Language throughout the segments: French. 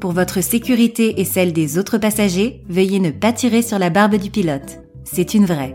Pour votre sécurité et celle des autres passagers, veuillez ne pas tirer sur la barbe du pilote. C'est une vraie.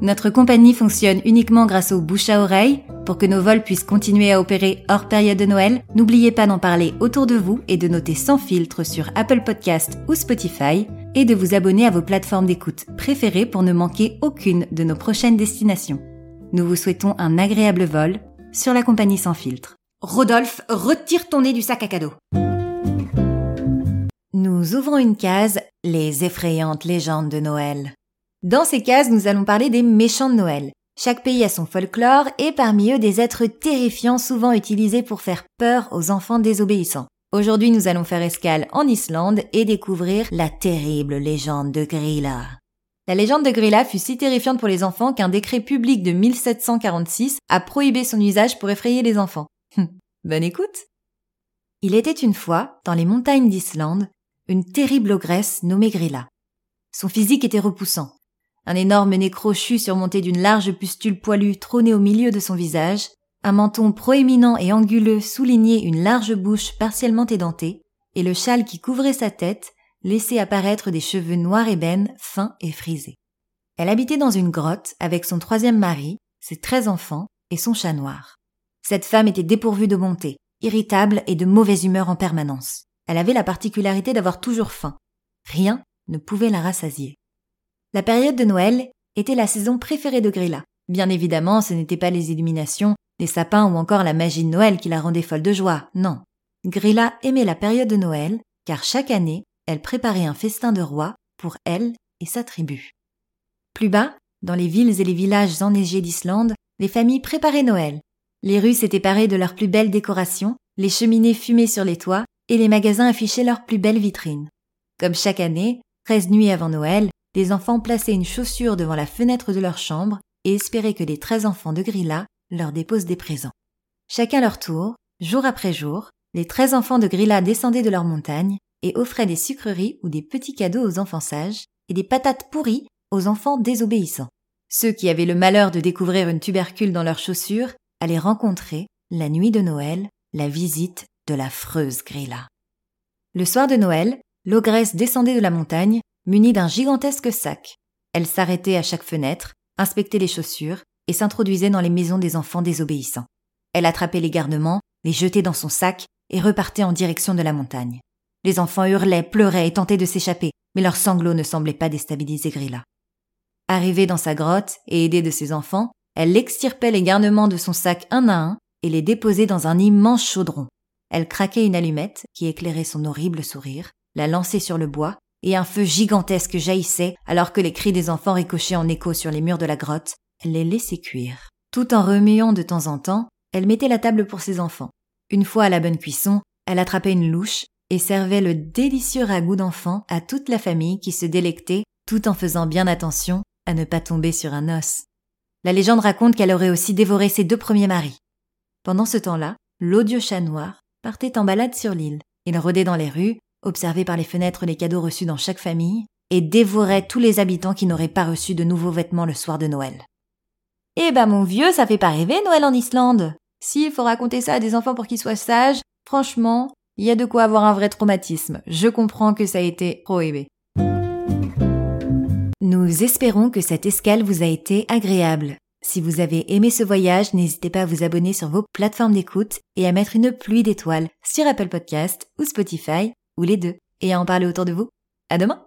Notre compagnie fonctionne uniquement grâce au bouche à oreille. Pour que nos vols puissent continuer à opérer hors période de Noël, n'oubliez pas d'en parler autour de vous et de noter sans filtre sur Apple Podcast ou Spotify et de vous abonner à vos plateformes d'écoute préférées pour ne manquer aucune de nos prochaines destinations. Nous vous souhaitons un agréable vol sur la compagnie sans filtre. Rodolphe, retire ton nez du sac à cadeau. Nous ouvrons une case, les effrayantes légendes de Noël. Dans ces cases, nous allons parler des méchants de Noël. Chaque pays a son folklore et parmi eux des êtres terrifiants souvent utilisés pour faire peur aux enfants désobéissants. Aujourd'hui, nous allons faire escale en Islande et découvrir la terrible légende de Grilla. La légende de Grilla fut si terrifiante pour les enfants qu'un décret public de 1746 a prohibé son usage pour effrayer les enfants. Bonne écoute Il était une fois, dans les montagnes d'Islande, une terrible ogresse nommée Grilla. Son physique était repoussant. Un énorme nez crochu surmonté d'une large pustule poilue trônait au milieu de son visage, un menton proéminent et anguleux soulignait une large bouche partiellement édentée, et le châle qui couvrait sa tête laissait apparaître des cheveux noirs ébènes, fins et frisés. Elle habitait dans une grotte avec son troisième mari, ses treize enfants et son chat noir. Cette femme était dépourvue de bonté, irritable et de mauvaise humeur en permanence. Elle avait la particularité d'avoir toujours faim. Rien ne pouvait la rassasier. La période de Noël était la saison préférée de Grilla. Bien évidemment, ce n'était pas les illuminations, les sapins ou encore la magie de Noël qui la rendait folle de joie, non. Grilla aimait la période de Noël, car chaque année, elle préparait un festin de roi pour elle et sa tribu. Plus bas, dans les villes et les villages enneigés d'Islande, les familles préparaient Noël. Les rues s'étaient parées de leurs plus belles décorations, les cheminées fumaient sur les toits, et les magasins affichaient leurs plus belles vitrines. Comme chaque année, treize nuits avant Noël, les enfants plaçaient une chaussure devant la fenêtre de leur chambre et espéraient que les treize enfants de Grilla leur déposent des présents. Chacun leur tour, jour après jour, les treize enfants de Grilla descendaient de leur montagne et offraient des sucreries ou des petits cadeaux aux enfants sages et des patates pourries aux enfants désobéissants. Ceux qui avaient le malheur de découvrir une tubercule dans leurs chaussures allaient rencontrer, la nuit de Noël, la visite de l'affreuse Grilla. Le soir de Noël, l'ogresse descendait de la montagne munie d'un gigantesque sac. Elle s'arrêtait à chaque fenêtre, inspectait les chaussures et s'introduisait dans les maisons des enfants désobéissants. Elle attrapait les garnements, les jetait dans son sac et repartait en direction de la montagne. Les enfants hurlaient, pleuraient et tentaient de s'échapper, mais leurs sanglots ne semblaient pas déstabiliser Grilla. Arrivée dans sa grotte et aidée de ses enfants, elle extirpait les garnements de son sac un à un et les déposait dans un immense chaudron. Elle craquait une allumette qui éclairait son horrible sourire, la lançait sur le bois, et un feu gigantesque jaillissait alors que les cris des enfants ricochaient en écho sur les murs de la grotte. Elle les laissait cuire. Tout en remuant de temps en temps, elle mettait la table pour ses enfants. Une fois à la bonne cuisson, elle attrapait une louche et servait le délicieux ragoût d'enfant à toute la famille qui se délectait tout en faisant bien attention à ne pas tomber sur un os. La légende raconte qu'elle aurait aussi dévoré ses deux premiers maris. Pendant ce temps-là, l'odieux chat noir partait en balade sur l'île. Il rôdait dans les rues, observait par les fenêtres les cadeaux reçus dans chaque famille, et dévorait tous les habitants qui n'auraient pas reçu de nouveaux vêtements le soir de Noël. Eh ben mon vieux, ça fait pas rêver Noël en Islande. S'il faut raconter ça à des enfants pour qu'ils soient sages, franchement, il y a de quoi avoir un vrai traumatisme. Je comprends que ça a été prohibé. Nous espérons que cette escale vous a été agréable. Si vous avez aimé ce voyage, n'hésitez pas à vous abonner sur vos plateformes d'écoute et à mettre une pluie d'étoiles sur Apple Podcast ou Spotify ou les deux, et à en parler autour de vous. À demain!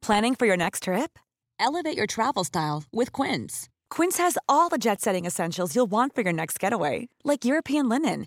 Planning for your next trip? Elevate your travel style with Quince. Quince has all the jet setting essentials you'll want for your next getaway, like European linen,